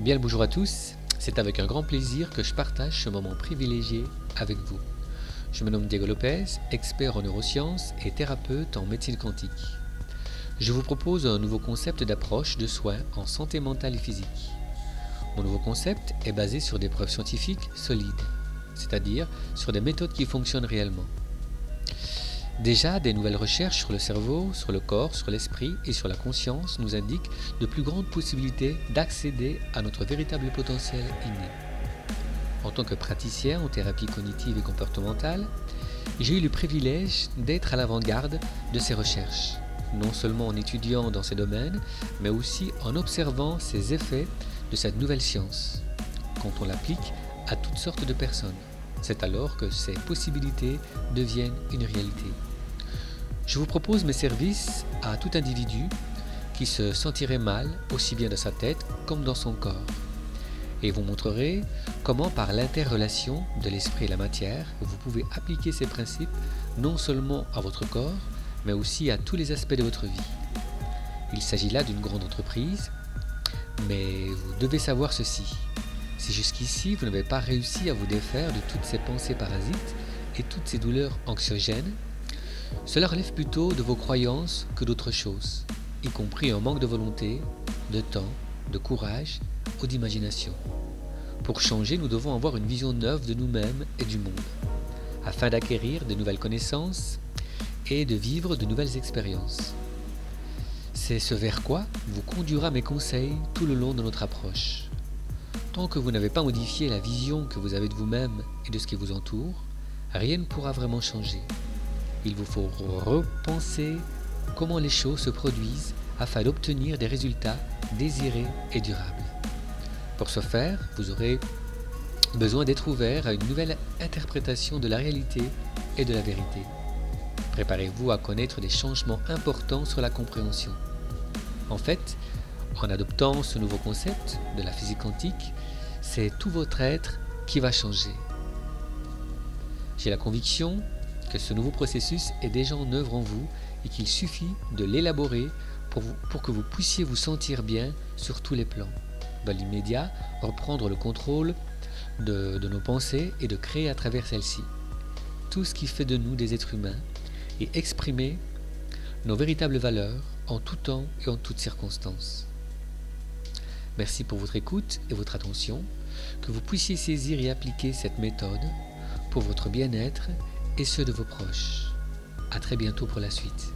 Bien le bonjour à tous, c'est avec un grand plaisir que je partage ce moment privilégié avec vous. Je me nomme Diego Lopez, expert en neurosciences et thérapeute en médecine quantique. Je vous propose un nouveau concept d'approche de soins en santé mentale et physique. Mon nouveau concept est basé sur des preuves scientifiques solides, c'est-à-dire sur des méthodes qui fonctionnent réellement. Déjà, des nouvelles recherches sur le cerveau, sur le corps, sur l'esprit et sur la conscience nous indiquent de plus grandes possibilités d'accéder à notre véritable potentiel inné. En tant que praticien en thérapie cognitive et comportementale, j'ai eu le privilège d'être à l'avant-garde de ces recherches, non seulement en étudiant dans ces domaines, mais aussi en observant ces effets de cette nouvelle science, quand on l'applique à toutes sortes de personnes. C'est alors que ces possibilités deviennent une réalité. Je vous propose mes services à tout individu qui se sentirait mal aussi bien dans sa tête comme dans son corps. Et vous montrerai comment par l'interrelation de l'esprit et la matière, vous pouvez appliquer ces principes non seulement à votre corps, mais aussi à tous les aspects de votre vie. Il s'agit là d'une grande entreprise, mais vous devez savoir ceci. Si jusqu'ici vous n'avez pas réussi à vous défaire de toutes ces pensées parasites et toutes ces douleurs anxiogènes, cela relève plutôt de vos croyances que d'autres choses, y compris un manque de volonté, de temps, de courage ou d'imagination. Pour changer, nous devons avoir une vision neuve de nous-mêmes et du monde, afin d'acquérir de nouvelles connaissances et de vivre de nouvelles expériences. C'est ce vers quoi vous conduira mes conseils tout le long de notre approche. Tant que vous n'avez pas modifié la vision que vous avez de vous-même et de ce qui vous entoure, rien ne pourra vraiment changer. Il vous faut repenser comment les choses se produisent afin d'obtenir des résultats désirés et durables. Pour ce faire, vous aurez besoin d'être ouvert à une nouvelle interprétation de la réalité et de la vérité. Préparez-vous à connaître des changements importants sur la compréhension. En fait, en adoptant ce nouveau concept de la physique quantique, c'est tout votre être qui va changer. J'ai la conviction que ce nouveau processus est déjà en œuvre en vous et qu'il suffit de l'élaborer pour, que vous puissiez vous sentir bien sur tous les plans. Dans l'immédiat, reprendre le contrôle de, de nos pensées et de créer à travers celles-ci tout ce qui fait de nous des êtres humains et exprimer nos véritables valeurs en tout temps et en toutes circonstances. Merci pour votre écoute et votre attention, que vous puissiez saisir et appliquer cette méthode pour votre bien-être et ceux de vos proches. A très bientôt pour la suite.